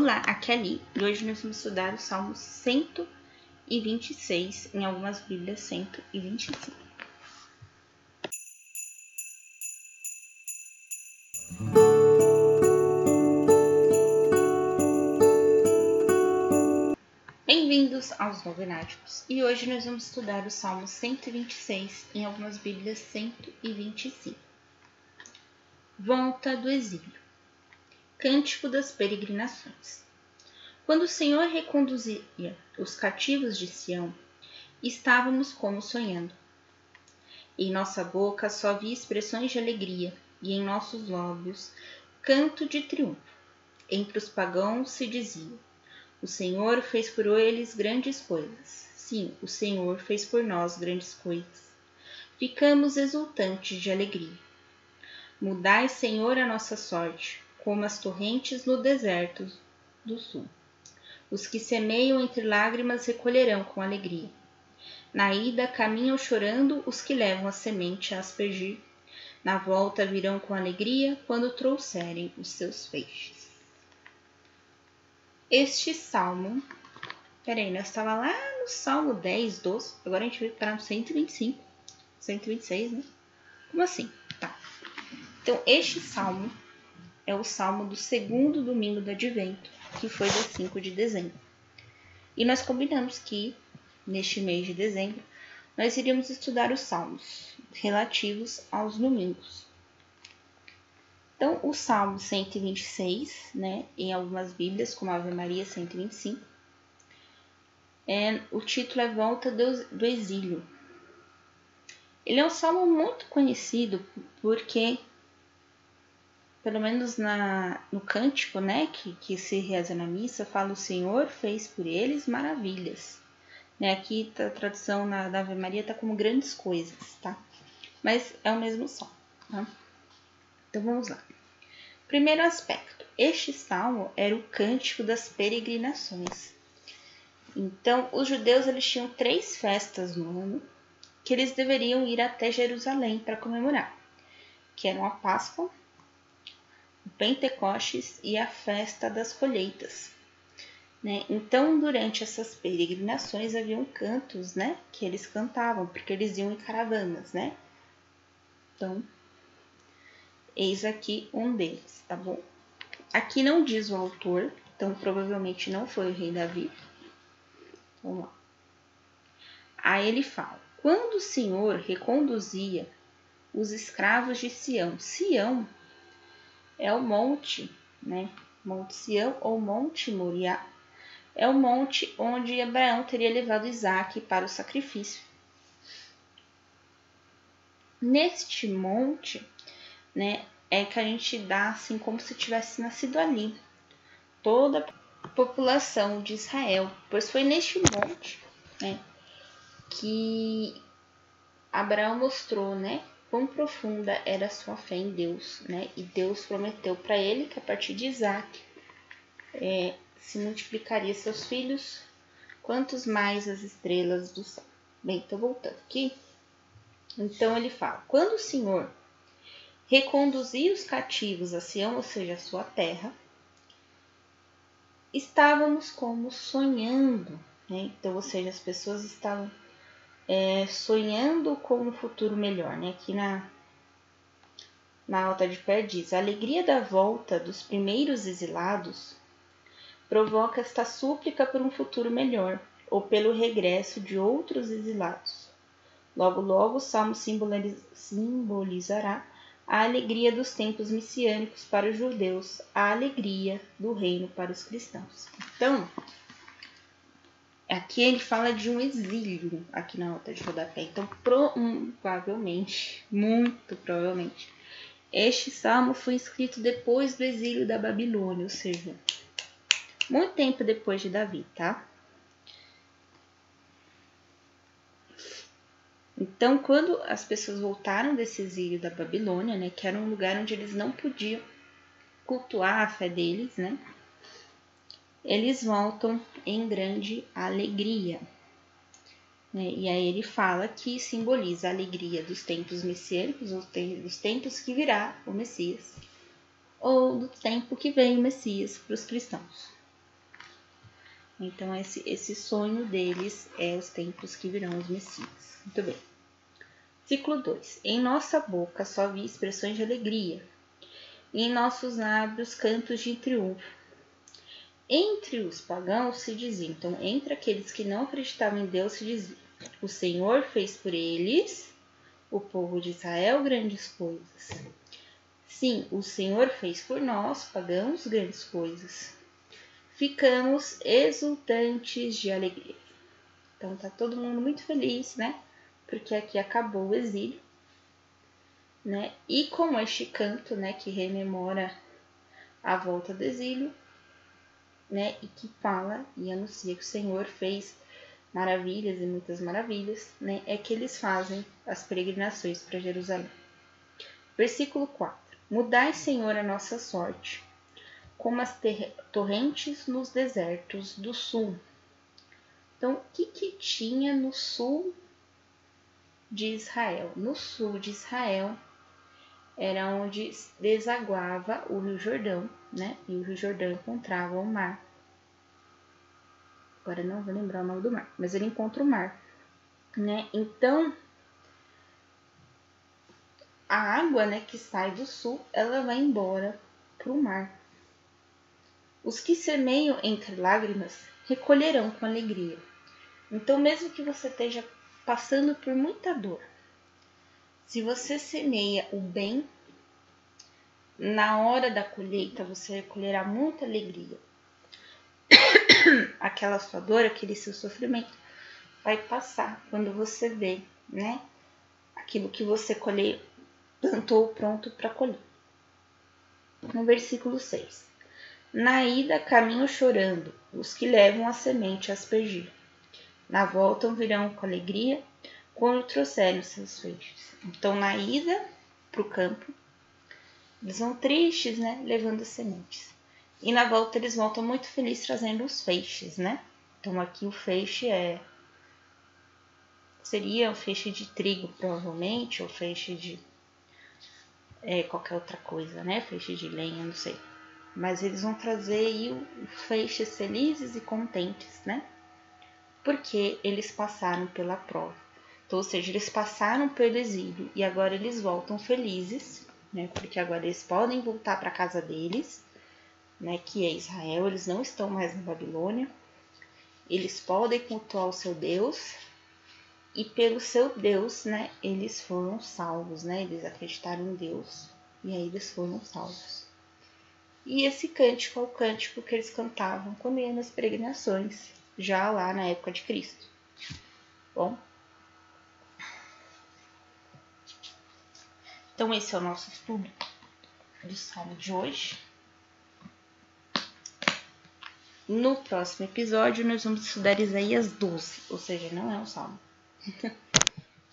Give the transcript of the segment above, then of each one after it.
Olá, aqui é Ali e hoje nós vamos estudar o Salmo 126, em algumas Bíblias 125. Bem-vindos aos Novenáticos e hoje nós vamos estudar o Salmo 126, em algumas Bíblias 125. Volta do exílio. Cântico das Peregrinações. Quando o Senhor reconduzia os cativos de Sião, estávamos como sonhando. Em nossa boca só havia expressões de alegria, e em nossos lábios canto de triunfo. Entre os pagãos se dizia: O Senhor fez por eles grandes coisas. Sim, o Senhor fez por nós grandes coisas. Ficamos exultantes de alegria. Mudai, Senhor, a nossa sorte como as torrentes no deserto do sul. Os que semeiam entre lágrimas recolherão com alegria. Na ida caminham chorando os que levam a semente a aspergir. Na volta virão com alegria quando trouxerem os seus feixes. Este salmo. Peraí, nós estava lá no salmo 10, 12. Agora a gente veio para no 125. 126, né? Como assim? Tá. Então, este salmo é o salmo do segundo domingo do advento, que foi dia 5 de dezembro. E nós combinamos que, neste mês de dezembro, nós iríamos estudar os salmos relativos aos domingos. Então, o Salmo 126, né, em algumas Bíblias, como Ave Maria 125, é, o título é Volta do, do Exílio. Ele é um salmo muito conhecido porque pelo menos na, no cântico, né, que, que se reza na missa, fala o Senhor fez por eles maravilhas. Né, aqui tá, a tradução na, da Ave Maria está como grandes coisas, tá? Mas é o mesmo som, tá? Então vamos lá. Primeiro aspecto. Este salmo era o cântico das peregrinações. Então, os judeus eles tinham três festas no ano que eles deveriam ir até Jerusalém para comemorar, que eram a Páscoa, Pentecostes e a festa das colheitas. Né? Então, durante essas peregrinações haviam cantos, né, que eles cantavam, porque eles iam em caravanas, né? Então, eis aqui um deles, tá bom? Aqui não diz o autor, então provavelmente não foi o rei Davi. Vamos lá. Aí ele fala: quando o Senhor reconduzia os escravos de Sião, Sião é o monte, né? Monte Sião ou Monte Moriá. É o monte onde Abraão teria levado Isaac para o sacrifício. Neste monte, né, é que a gente dá assim como se tivesse nascido ali toda a população de Israel, pois foi neste monte, né, que Abraão mostrou, né, quão profunda era sua fé em Deus, né? E Deus prometeu para ele que a partir de Isaac é, se multiplicaria seus filhos, quantos mais as estrelas do céu. Bem, então voltando aqui. Então ele fala: quando o Senhor reconduzia os cativos a Sião, ou seja, a sua terra, estávamos como sonhando, né? Então, ou seja, as pessoas estavam é, sonhando com um futuro melhor, né? Aqui na, na alta de pé diz: a alegria da volta dos primeiros exilados provoca esta súplica por um futuro melhor, ou pelo regresso de outros exilados. Logo, logo, o salmo simbolizará a alegria dos tempos messiânicos para os judeus, a alegria do reino para os cristãos. Então, Aqui ele fala de um exílio aqui na nota de rodapé. Então, provavelmente, muito provavelmente, este salmo foi escrito depois do exílio da Babilônia, ou seja, muito tempo depois de Davi, tá? Então, quando as pessoas voltaram desse exílio da Babilônia, né, que era um lugar onde eles não podiam cultuar a fé deles, né? Eles voltam em grande alegria. Né? E aí ele fala que simboliza a alegria dos tempos messiânicos, dos tempos que virá o Messias, ou do tempo que vem o Messias para os cristãos. Então, esse, esse sonho deles é os tempos que virão os Messias. Muito bem. Ciclo 2. Em nossa boca só vi expressões de alegria, em nossos lábios cantos de triunfo. Entre os pagãos se dizia, então, entre aqueles que não acreditavam em Deus se dizia: O Senhor fez por eles, o povo de Israel, grandes coisas. Sim, o Senhor fez por nós, pagãos, grandes coisas ficamos exultantes de alegria. Então tá todo mundo muito feliz, né? Porque aqui acabou o exílio, né? E com este canto, né, que rememora a volta do exílio, né, e que fala e anuncia que o Senhor fez maravilhas e muitas maravilhas, né, é que eles fazem as peregrinações para Jerusalém. Versículo 4. Mudai, Senhor, a nossa sorte como as torrentes nos desertos do sul. Então, o que, que tinha no sul de Israel? No sul de Israel era onde desaguava o Rio Jordão, né? E o Rio Jordão encontrava o mar. Agora não vou lembrar o nome do mar, mas ele encontra o mar, né? Então, a água, né, que sai do sul, ela vai embora para o mar. Os que semeiam entre lágrimas recolherão com alegria. Então, mesmo que você esteja passando por muita dor, se você semeia o bem, na hora da colheita você recolherá muita alegria. Aquela sua dor, aquele seu sofrimento vai passar quando você vê, né? Aquilo que você colheu, plantou pronto para colher. No versículo 6. Na ida caminho chorando, os que levam a semente a aspergir. Na volta virão com alegria, quando trouxerem seus feixes. Então, na ida para o campo, eles vão tristes, né? Levando as sementes. E na volta eles voltam muito felizes trazendo os feixes, né? Então aqui o feixe é seria um feixe de trigo provavelmente ou feixe de é, qualquer outra coisa, né? Feixe de lenha, não sei mas eles vão trazer aí feixes felizes e contentes, né? Porque eles passaram pela prova. Então, ou seja, eles passaram pelo exílio e agora eles voltam felizes, né? Porque agora eles podem voltar para casa deles, né? Que é Israel, eles não estão mais na Babilônia. Eles podem cultuar o seu Deus e pelo seu Deus, né? Eles foram salvos, né? Eles acreditaram em Deus e aí eles foram salvos. E esse cântico é o cântico que eles cantavam quando iam nas peregrinações, já lá na época de Cristo. Bom, então esse é o nosso estudo do Salmo de hoje. No próximo episódio, nós vamos estudar Isaías 12, ou seja, não é um salmo. é,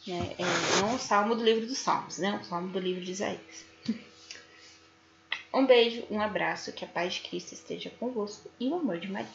é, não é um salmo do livro dos Salmos, né? É um salmo do livro de Isaías. Um beijo, um abraço, que a paz de Cristo esteja convosco e o amor de Maria.